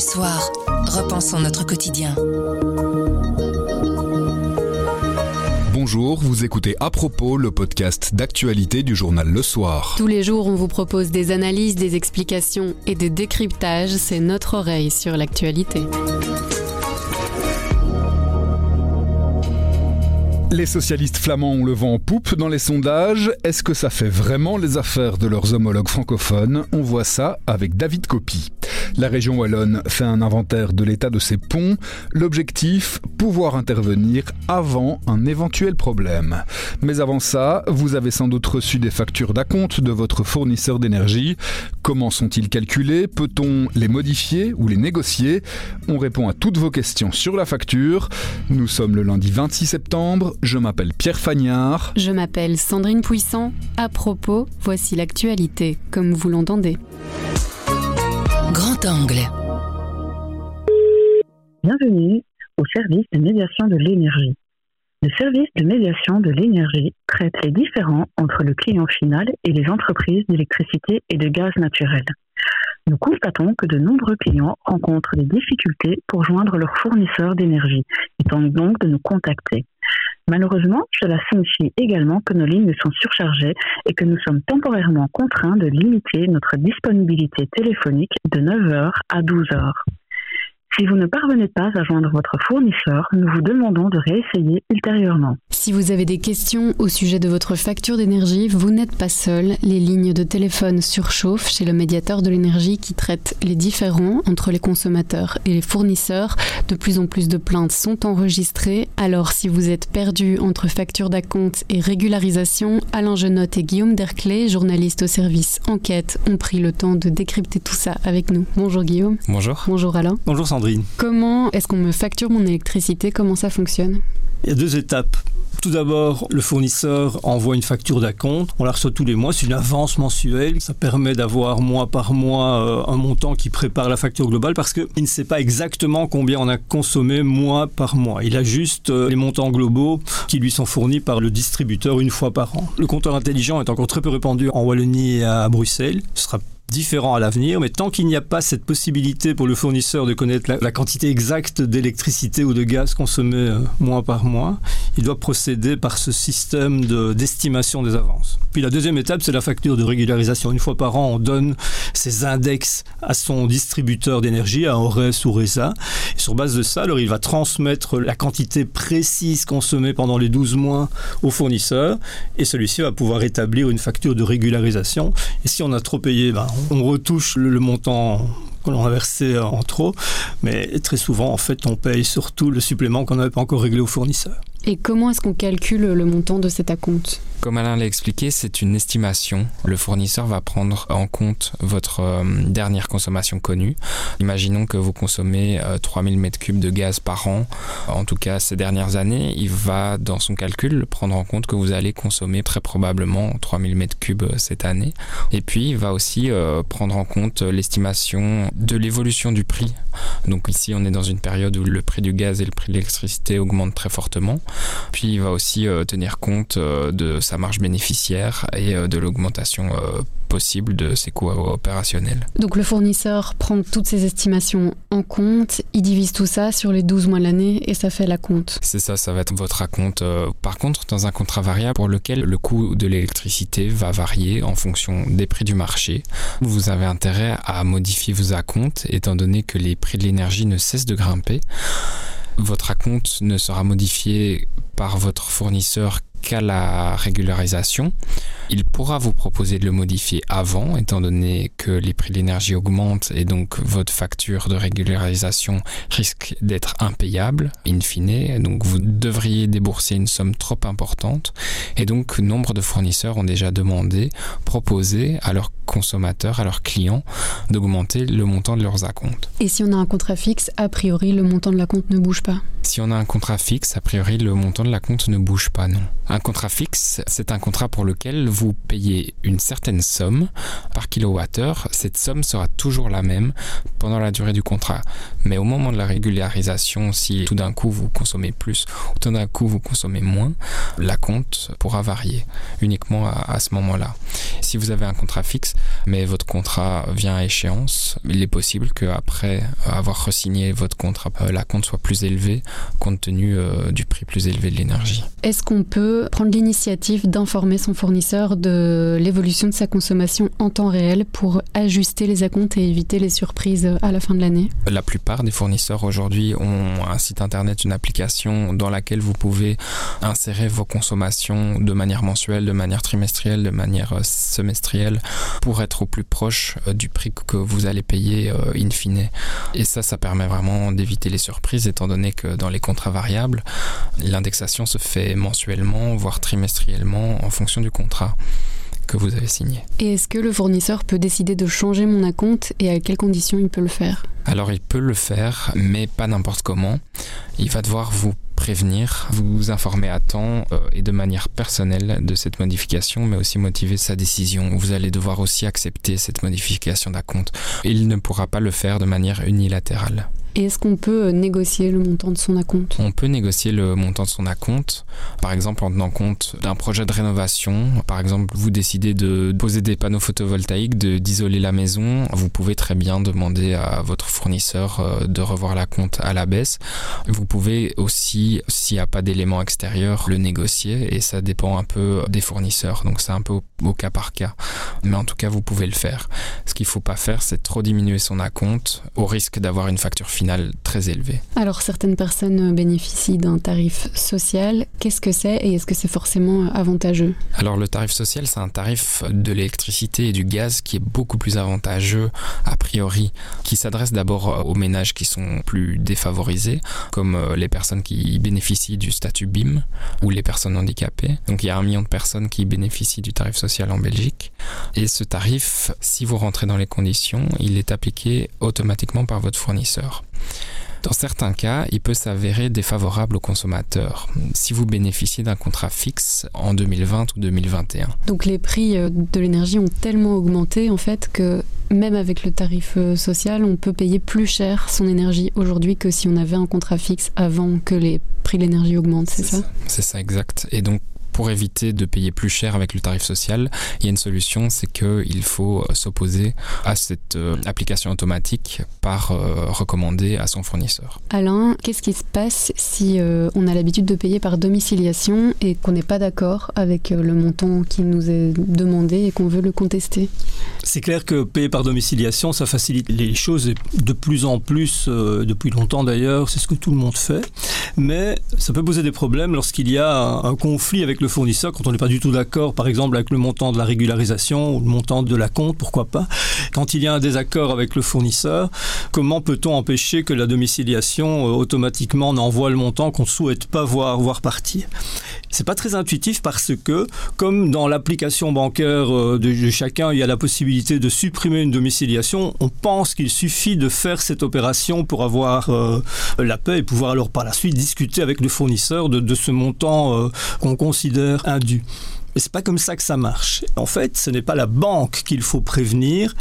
soir, repensons notre quotidien. Bonjour, vous écoutez à propos le podcast d'actualité du journal Le Soir. Tous les jours, on vous propose des analyses, des explications et des décryptages. C'est notre oreille sur l'actualité. Les socialistes flamands ont le vent en poupe dans les sondages. Est-ce que ça fait vraiment les affaires de leurs homologues francophones? On voit ça avec David Copy. La région wallonne fait un inventaire de l'état de ses ponts. L'objectif, pouvoir intervenir avant un éventuel problème. Mais avant ça, vous avez sans doute reçu des factures d'acompte de votre fournisseur d'énergie. Comment sont-ils calculés? Peut-on les modifier ou les négocier? On répond à toutes vos questions sur la facture. Nous sommes le lundi 26 septembre. Je m'appelle Pierre Fagnard. Je m'appelle Sandrine Puissant. À propos, voici l'actualité, comme vous l'entendez. Grand angle. Bienvenue au service de médiation de l'énergie. Le service de médiation de l'énergie traite les différends entre le client final et les entreprises d'électricité et de gaz naturel. Nous constatons que de nombreux clients rencontrent des difficultés pour joindre leur fournisseur d'énergie et tentent donc de nous contacter. Malheureusement, cela signifie également que nos lignes sont surchargées et que nous sommes temporairement contraints de limiter notre disponibilité téléphonique de 9h à 12h. Si vous ne parvenez pas à joindre votre fournisseur, nous vous demandons de réessayer ultérieurement. Si vous avez des questions au sujet de votre facture d'énergie, vous n'êtes pas seul. Les lignes de téléphone surchauffent chez le médiateur de l'énergie qui traite les différends entre les consommateurs et les fournisseurs. De plus en plus de plaintes sont enregistrées. Alors si vous êtes perdu entre facture d'acompte et régularisation, Alain Genotte et Guillaume Derclé, journalistes au service enquête, ont pris le temps de décrypter tout ça avec nous. Bonjour Guillaume. Bonjour. Bonjour Alain. Bonjour Sandrine. Comment est-ce qu'on me facture mon électricité? Comment ça fonctionne? Il y a deux étapes. Tout d'abord, le fournisseur envoie une facture d'acompte. On la reçoit tous les mois. C'est une avance mensuelle. Ça permet d'avoir mois par mois euh, un montant qui prépare la facture globale parce qu'il ne sait pas exactement combien on a consommé mois par mois. Il a juste euh, les montants globaux qui lui sont fournis par le distributeur une fois par an. Le compteur intelligent est encore très peu répandu en Wallonie et à Bruxelles. Ce sera différent à l'avenir, mais tant qu'il n'y a pas cette possibilité pour le fournisseur de connaître la, quantité exacte d'électricité ou de gaz consommé euh, mois par mois, il doit procéder par ce système d'estimation des avances. Puis la deuxième étape, c'est la facture de régularisation. Une fois par an, on donne ces index à son distributeur d'énergie, à ORES ou RESA. Et sur base de ça, alors il va transmettre la quantité précise consommée pendant les 12 mois au fournisseur, et celui-ci va pouvoir établir une facture de régularisation. Et si on a trop payé, ben, on retouche le, montant qu'on a versé en trop, mais très souvent, en fait, on paye surtout le supplément qu'on n'avait pas encore réglé au fournisseur. Et comment est-ce qu'on calcule le montant de cet acompte? Comme Alain l'a expliqué, c'est une estimation. Le fournisseur va prendre en compte votre euh, dernière consommation connue. Imaginons que vous consommez 3000 euh, m3 de gaz par an, en tout cas ces dernières années. Il va, dans son calcul, prendre en compte que vous allez consommer très probablement 3000 m3 cette année. Et puis, il va aussi euh, prendre en compte l'estimation de l'évolution du prix. Donc ici, on est dans une période où le prix du gaz et le prix de l'électricité augmentent très fortement. Puis il va aussi euh, tenir compte euh, de sa marge bénéficiaire et euh, de l'augmentation possible de ses coûts opérationnels. Donc le fournisseur prend toutes ces estimations en compte, il divise tout ça sur les 12 mois de l'année et ça fait la compte. C'est ça, ça va être votre acompte. Par contre, dans un contrat variable pour lequel le coût de l'électricité va varier en fonction des prix du marché, vous avez intérêt à modifier vos acomptes étant donné que les prix de l'énergie ne cessent de grimper votre acompte ne sera modifié par votre fournisseur qu'à la régularisation. Il pourra vous proposer de le modifier avant, étant donné que les prix de l'énergie augmentent et donc votre facture de régularisation risque d'être impayable, in fine. Donc vous devriez débourser une somme trop importante. Et donc nombre de fournisseurs ont déjà demandé, proposé à leurs consommateurs, à leurs clients, d'augmenter le montant de leurs acomptes. Et si on a un contrat fixe, a priori le montant de la compte ne bouge pas? Si on a un contrat fixe, a priori le montant de la compte ne bouge pas, non. Un contrat fixe, c'est un contrat pour lequel vous payez une certaine somme par kilowattheure. Cette somme sera toujours la même pendant la durée du contrat. Mais au moment de la régularisation, si tout d'un coup vous consommez plus ou tout d'un coup vous consommez moins, la compte pourra varier uniquement à, à ce moment-là. Si vous avez un contrat fixe, mais votre contrat vient à échéance, il est possible qu'après avoir resigné votre contrat, euh, la compte soit plus élevée compte tenu euh, du prix plus élevé de l'énergie. Est-ce qu'on peut prendre l'initiative d'informer son fournisseur de l'évolution de sa consommation en temps réel pour ajuster les acomptes et éviter les surprises à la fin de l'année La plupart des fournisseurs aujourd'hui ont un site internet, une application dans laquelle vous pouvez insérer vos consommations de manière mensuelle, de manière trimestrielle, de manière euh, semestrielle pour être au plus proche euh, du prix que vous allez payer in fine. Et ça, ça permet vraiment d'éviter les surprises étant donné que dans les contrats variables, l'indexation se fait mensuellement, voire trimestriellement en fonction du contrat que vous avez signé. Et est-ce que le fournisseur peut décider de changer mon acompte et à quelles conditions il peut le faire? Alors il peut le faire, mais pas n'importe comment. Il va devoir vous prévenir, vous informer à temps euh, et de manière personnelle de cette modification, mais aussi motiver sa décision. Vous allez devoir aussi accepter cette modification d'acompte. Il ne pourra pas le faire de manière unilatérale. Et est-ce qu'on peut euh, négocier le montant de son acompte? On peut négocier le montant de son acompte, par exemple en tenant compte d'un projet de rénovation. Par exemple, vous décidez de poser des panneaux photovoltaïques, d'isoler la maison. Vous pouvez très bien demander à votre fournisseur euh, de revoir la compte à la baisse. Vous pouvez aussi, s'il n'y a pas d'éléments extérieurs, le négocier et ça dépend un peu des fournisseurs. Donc c'est un peu au, cas par cas. Mais en tout cas, vous pouvez le faire. Ce qu'il ne faut pas faire, c'est trop diminuer son acompte au risque d'avoir une facture très élevé. Alors certaines personnes bénéficient d'un tarif social. Qu'est-ce que c'est et est-ce que c'est forcément avantageux? Alors le tarif social, c'est un tarif de l'électricité et du gaz qui est beaucoup plus avantageux a priori, qui s'adresse d'abord aux ménages qui sont plus défavorisés, comme euh, les personnes qui bénéficient du statut BIM ou les personnes handicapées. Donc il y a un million de personnes qui bénéficient du tarif social en Belgique. Et ce tarif, si vous rentrez dans les conditions, il est appliqué automatiquement par votre fournisseur. Dans certains cas, il peut s'avérer défavorable aux consommateurs si vous bénéficiez d'un contrat fixe en 2020 ou 2021. Donc les prix euh, de l'énergie ont tellement augmenté en fait que même avec le tarif euh, social, on peut payer plus cher son énergie aujourd'hui que si on avait un contrat fixe avant que les prix de l'énergie augmentent, c'est ça C'est ça, exact. Et donc pour éviter de payer plus cher avec le tarif social, il y a une solution, c'est qu'il faut euh, s'opposer à cette euh, application automatique par euh, recommandé à son fournisseur. Alain, qu'est-ce qui se passe si euh, on a l'habitude de payer par domiciliation et qu'on n'est pas d'accord avec euh, le montant qui nous est demandé et qu'on veut le contester? C'est clair que payer par domiciliation, ça facilite les choses et de plus en plus, euh, depuis longtemps d'ailleurs, c'est ce que tout le monde fait. Mais ça peut poser des problèmes lorsqu'il y a un, un conflit avec le fournisseur, quand on n'est pas du tout d'accord, par exemple, avec le montant de la régularisation ou le montant de la compte, pourquoi pas. Quand il y a un désaccord avec le fournisseur, comment peut-on empêcher que la domiciliation euh, automatiquement n'envoie le montant qu'on ne souhaite pas voir, voir partir? C'est pas très intuitif parce que, comme dans l'application bancaire euh, de, chacun, il y a la possibilité de supprimer une domiciliation, on pense qu'il suffit de faire cette opération pour avoir euh, la paix et pouvoir alors par la suite discuter avec le fournisseur de, de ce montant euh, qu'on considère indu. Mais c'est pas comme ça que ça marche. En fait, ce n'est pas la banque qu'il faut prévenir,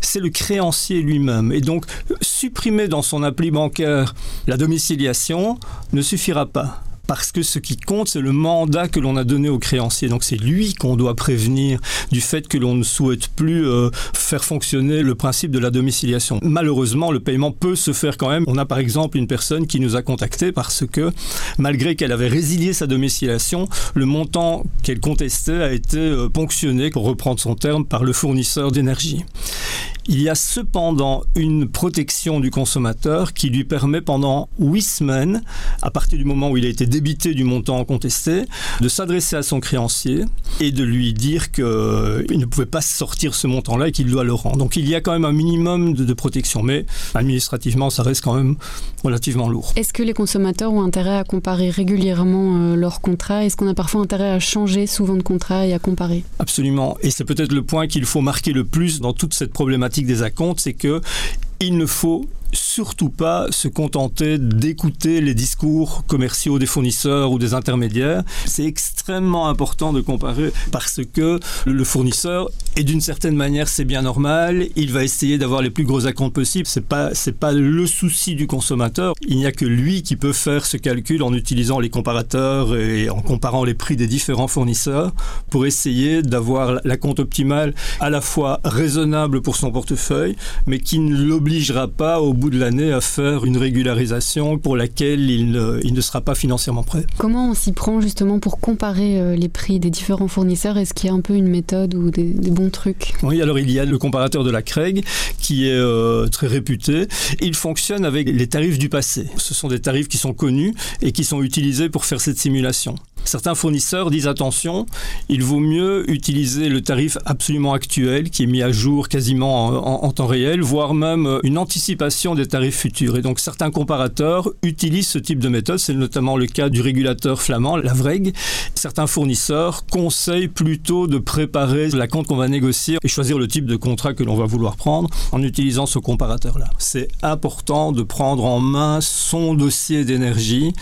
c'est le créancier lui-même. Et donc, supprimer dans son appli bancaire la domiciliation ne suffira pas parce que ce qui compte, c'est le mandat que l'on a donné au créancier. Donc c'est lui qu'on doit prévenir du fait que l'on ne souhaite plus euh, faire fonctionner le principe de la domiciliation. Malheureusement, le paiement peut se faire quand même. On a par exemple une personne qui nous a contacté parce que malgré qu'elle avait résilié sa domiciliation, le montant qu'elle contestait a été euh, ponctionné, pour reprendre son terme, par le fournisseur d'énergie. Il y a cependant une protection du consommateur qui lui permet pendant huit semaines, à partir du moment où il a été débité du montant contesté, de s'adresser à son créancier et de lui dire qu'il ne pouvait pas sortir ce montant-là et qu'il doit le rendre. Donc il y a quand même un minimum de, de, protection, mais administrativement, ça reste quand même relativement lourd. Est-ce que les consommateurs ont intérêt à comparer régulièrement euh, leurs contrats? Est-ce qu'on a parfois intérêt à changer souvent de contrat et à comparer? Absolument. Et c'est peut-être le point qu'il faut marquer le plus dans toute cette problématique des acomptes, c'est que il ne faut surtout pas se contenter d'écouter les discours commerciaux des fournisseurs ou des intermédiaires. C'est extrêmement important de comparer parce que le fournisseur est d'une certaine manière, c'est bien normal, il va essayer d'avoir les plus gros acomptes possibles. C'est pas, c'est pas le souci du consommateur. Il n'y a que lui qui peut faire ce calcul en utilisant les comparateurs et en comparant les prix des différents fournisseurs pour essayer d'avoir la compte optimale à la fois raisonnable pour son portefeuille, mais qui ne l'obligera pas au bout de l'année à faire une régularisation pour laquelle il ne, il ne sera pas financièrement prêt. Comment on s'y prend justement pour comparer euh, les prix des différents fournisseurs? Est-ce qu'il y a un peu une méthode ou des, des bons trucs? Oui, alors il y a le comparateur de la Craig qui est euh, très réputé. Il fonctionne avec les tarifs du passé. Ce sont des tarifs qui sont connus et qui sont utilisés pour faire cette simulation. Certains fournisseurs disent attention, il vaut mieux utiliser le tarif absolument actuel qui est mis à jour quasiment en, temps réel, voire même une anticipation des tarifs futurs. Et donc certains comparateurs utilisent ce type de méthode, c'est notamment le cas du régulateur flamand, la VREG. Certains fournisseurs conseillent plutôt de préparer la compte qu'on va négocier et choisir le type de contrat que l'on va vouloir prendre en utilisant ce comparateur-là. C'est important de prendre en main son dossier d'énergie.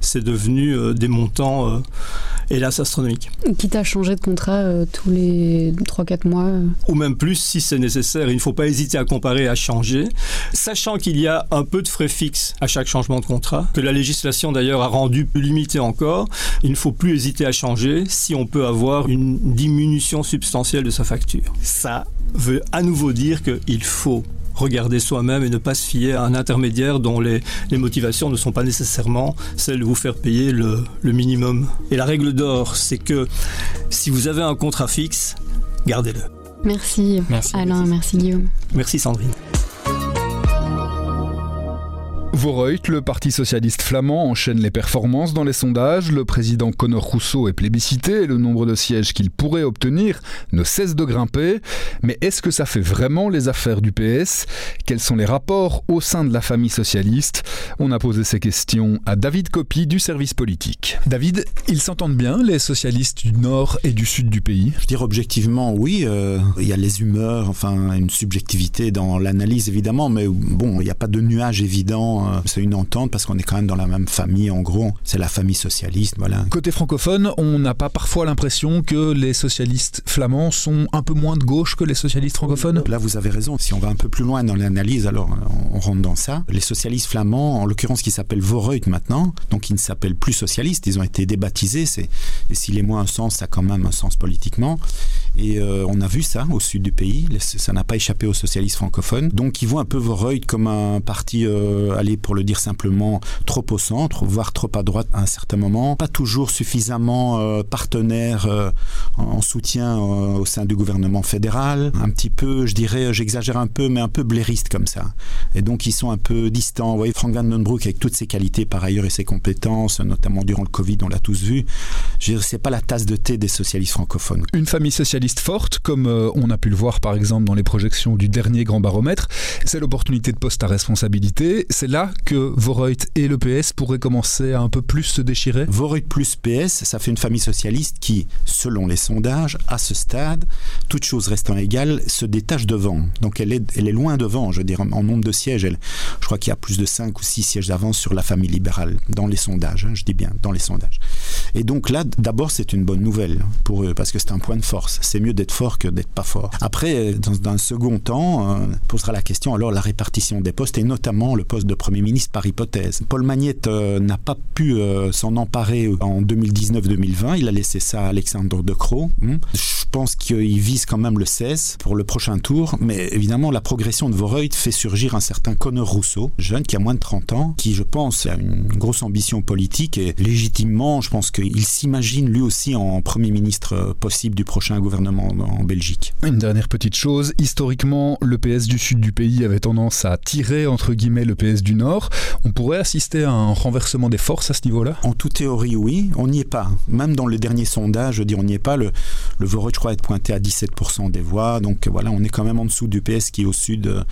C'est devenu euh, des montants euh, hélas astronomique. Quitte à changer de contrat euh, tous les 3-4 mois euh. Ou même plus si c'est nécessaire. Il ne faut pas hésiter à comparer, à changer. Sachant qu'il y a un peu de frais fixes à chaque changement de contrat, que la législation d'ailleurs a rendu plus limité encore, il ne faut plus hésiter à changer si on peut avoir une diminution substantielle de sa facture. Ça veut à nouveau dire qu'il faut regarder soi-même et ne pas se fier à un intermédiaire dont les, les, motivations ne sont pas nécessairement celles de vous faire payer le, le minimum. Et la règle d'or, c'est que si vous avez un contrat fixe, gardez-le. Merci, merci Alain, merci Guillaume. Merci Sandrine. Voreut, le Parti socialiste flamand, enchaîne les performances dans les sondages. Le président Conor Rousseau est plébiscité et le nombre de sièges qu'il pourrait obtenir ne cesse de grimper. Mais est-ce que ça fait vraiment les affaires du PS Quels sont les rapports au sein de la famille socialiste? On a posé ces questions à David Copy du service politique. David, ils s'entendent bien, les socialistes du nord et du sud du pays? Je dirais objectivement, oui. Euh, il y a les humeurs, enfin une subjectivité dans l'analyse évidemment, mais bon, il n'y a pas de nuage évident c'est une entente parce qu'on est quand même dans la même famille en gros. C'est la famille socialiste voilà. Côté francophone on n'a pas parfois l'impression que les socialistes flamands sont un peu moins de gauche que les socialistes francophones? Là vous avez raison. Si on va un peu plus loin dans l'analyse alors on rentre dans ça. Les socialistes flamands en l'occurrence qui s'appelle Voreut maintenant donc ils ne s'appellent plus socialistes ils ont été débaptisés c'est et s'il est moins un sens ça a quand même un sens politiquement et euh, on a vu ça au sud du pays. Ça n'a pas échappé aux socialistes francophones. Donc ils vont un peu Voreut comme un parti euh, aller pour le dire simplement trop au centre voire trop à droite à un certain moment. Pas toujours suffisamment euh, partenaire euh, en soutien euh, au sein du gouvernement fédéral. Un petit peu je dirais j'exagère un peu mais un peu blairiste comme ça. Et donc ils sont un peu distants. Vous voyez Frank Vandenbroek avec toutes ses qualités par ailleurs et ses compétences notamment durant le Covid on l'a tous vu. Sais pas la tasse de thé des socialistes francophones. Une famille socialiste forte comme euh, on a pu le voir par exemple dans les projections du dernier grand baromètre. C'est l'opportunité de poste à responsabilité. C'est là que Voreut et le PS pourraient commencer à un peu plus se déchirer. Voreut plus PS ça fait une famille socialiste qui selon les sondages à ce stade toute chose restant égale se détache devant donc elle est, elle est loin devant je veux dire en nombre de sièges. Elle, je crois qu'il y a plus de 5 ou 6 sièges d'avance sur la famille libérale dans les sondages hein, je dis bien dans les sondages et donc là d'abord c'est une bonne nouvelle pour eux parce que c'est un point de force. C'est mieux d'être fort que d'être pas fort. Après dans un second temps euh, posera la question alors la répartition des postes et notamment le poste de premier ministre par hypothèse. Paul Magnette euh, n'a pas pu euh, s'en emparer en 2019 2020 il a laissé ça à Alexandre de Croo hmm. je pense qu'il vise quand même le 16 pour le prochain tour mais évidemment la progression de Voreut fait surgir un certain Connor Rousseau jeune qui a moins de 30 ans qui je pense a une grosse ambition politique et légitimement je pense qu'il s'imagine lui aussi en premier ministre possible du prochain gouvernement en Belgique. Une dernière petite chose. Historiquement le PS du sud du pays avait tendance à tirer entre guillemets le PS du nord. On pourrait assister à un renversement des forces à ce niveau là en toute théorie oui. On n'y est pas. Même dans le dernier sondage je dis on n'y est pas. Le le Voreut je crois être pointé à 17% des voix. Donc voilà on est quand même en dessous du PS qui est au sud euh,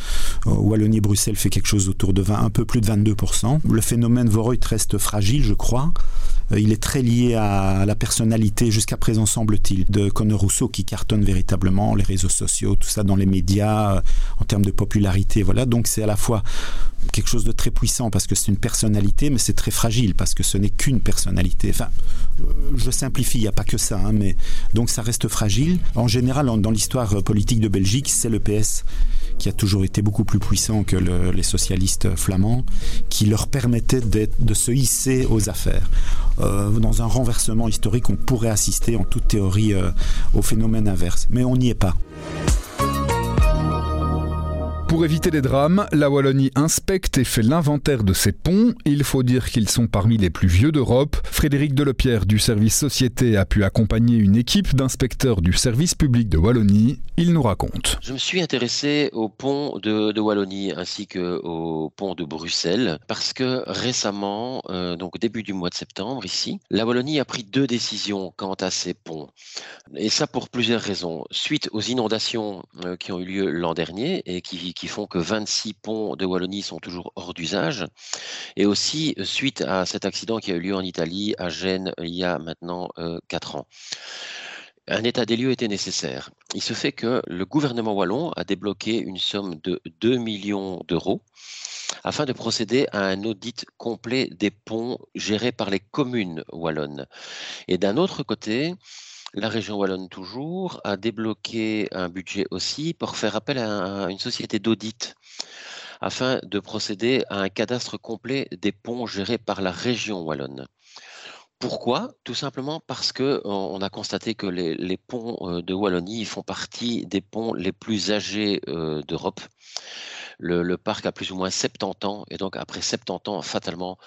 Wallonie Bruxelles fait quelque chose autour de 20 un peu plus de 22% le phénomène Voreut reste fragile je crois il est très lié à la personnalité, jusqu'à présent semble-t-il, de Conor Rousseau qui cartonne véritablement les réseaux sociaux, tout ça dans les médias, en termes de popularité. Voilà, donc c'est à la fois quelque chose de très puissant parce que c'est une personnalité, mais c'est très fragile parce que ce n'est qu'une personnalité. Enfin, je simplifie, il n'y a pas que ça, hein, mais donc ça reste fragile. En général, dans l'histoire politique de Belgique, c'est le PS qui a toujours été beaucoup plus puissant que les socialistes flamands, qui leur permettait de se hisser aux affaires. Euh, dans un renversement historique, on pourrait assister en toute théorie euh, au phénomène inverse, mais on n'y est pas. Pour éviter les drames, la Wallonie inspecte et fait l'inventaire de ses ponts. Il faut dire qu'ils sont parmi les plus vieux d'Europe. Frédéric Delepierre du service Société a pu accompagner une équipe d'inspecteurs du service public de Wallonie. Il nous raconte. Je me suis intéressé au pont de, Wallonie ainsi qu'au pont de Bruxelles parce que récemment, euh, donc début du mois de septembre ici, la Wallonie a pris deux décisions quant à ces ponts. Et ça pour plusieurs raisons. Suite aux inondations euh, qui ont eu lieu l'an dernier et qui font que 26 ponts de Wallonie sont toujours hors d'usage. Et aussi, suite à cet accident qui a eu lieu en Italie, à Gênes, il y a maintenant euh, 4 ans. Un état des lieux était nécessaire. Il se fait que le gouvernement wallon a débloqué une somme de 2 millions d'euros afin de procéder à un audit complet des ponts gérés par les communes wallonnes. Et d'un autre côté, la région wallonne toujours a débloqué un budget aussi pour faire appel à, une société d'audit afin de procéder à un cadastre complet des ponts gérés par la région wallonne. Pourquoi? Tout simplement parce que on a constaté que les, ponts de Wallonie font partie des ponts les plus âgés d'Europe. Le, parc a plus ou moins 70 ans, et donc après 70 ans, fatalement,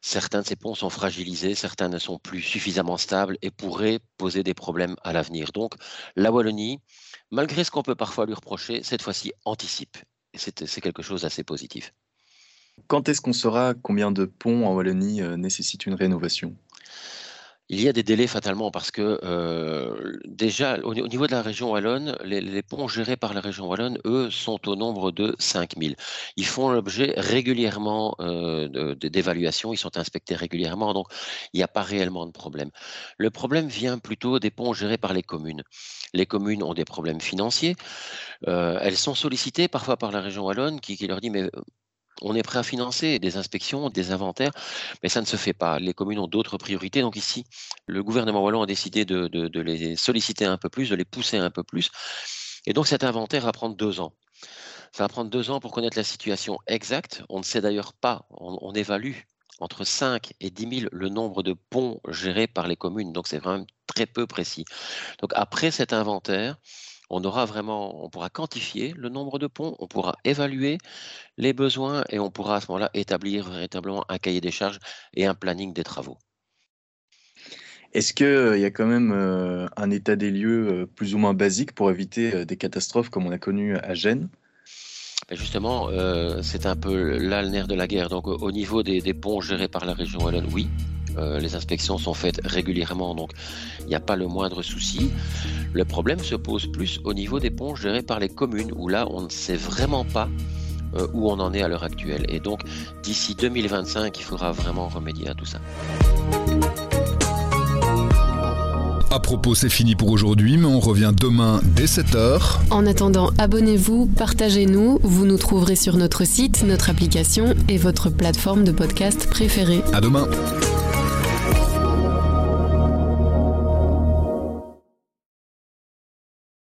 certains de ces ponts sont fragilisés, certains ne sont plus suffisamment stables et pourraient poser des problèmes à l'avenir. Donc la Wallonie, malgré ce qu'on peut parfois lui reprocher, cette fois-ci anticipe. C'est quelque chose d'assez positif. Quand est-ce qu'on saura combien de ponts en Wallonie nécessitent une rénovation? Il y a des délais fatalement parce que euh, déjà au, niveau de la région wallonne, les, ponts gérés par la région wallonne, eux, sont au nombre de 5000. Ils font l'objet régulièrement euh, d'évaluations, ils sont inspectés régulièrement, donc il n'y a pas réellement de problème. Le problème vient plutôt des ponts gérés par les communes. Les communes ont des problèmes financiers. Euh, elles sont sollicitées parfois par la région wallonne qui, qui leur dit mais on est prêt à financer des inspections, des inventaires, mais ça ne se fait pas. Les communes ont d'autres priorités. Donc ici, le gouvernement wallon a décidé de, les solliciter un peu plus, de les pousser un peu plus. Et donc cet inventaire va prendre deux ans. Ça va prendre deux ans pour connaître la situation exacte. On ne sait d'ailleurs pas, on, on, évalue entre 5 et 10 000 le nombre de ponts gérés par les communes. Donc c'est vraiment très peu précis. Donc après cet inventaire, on aura vraiment, on pourra quantifier le nombre de ponts, on pourra évaluer les besoins et on pourra à ce moment-là établir véritablement un cahier des charges et un planning des travaux. Est-ce qu'il euh, y a quand même euh, un état des lieux euh, plus ou moins basique pour éviter des catastrophes comme on a connu à Gênes? Ben, Justement, c'est un peu là le nerf de la guerre. Donc au niveau des, des ponts gérés par la région Wallonne, oui, euh, les inspections sont faites régulièrement, donc il n'y a pas le moindre souci. Le problème se pose plus au niveau des ponts gérés par les communes, où là, on ne sait vraiment pas euh, où on en est à l'heure actuelle. Et donc, d'ici 2025, il faudra vraiment remédier à tout ça. À propos, c'est fini pour aujourd'hui, mais on revient demain dès 7h. En attendant, abonnez-vous, partagez-nous. Vous nous trouverez sur notre site, notre application et votre plateforme de podcast préférée. À demain.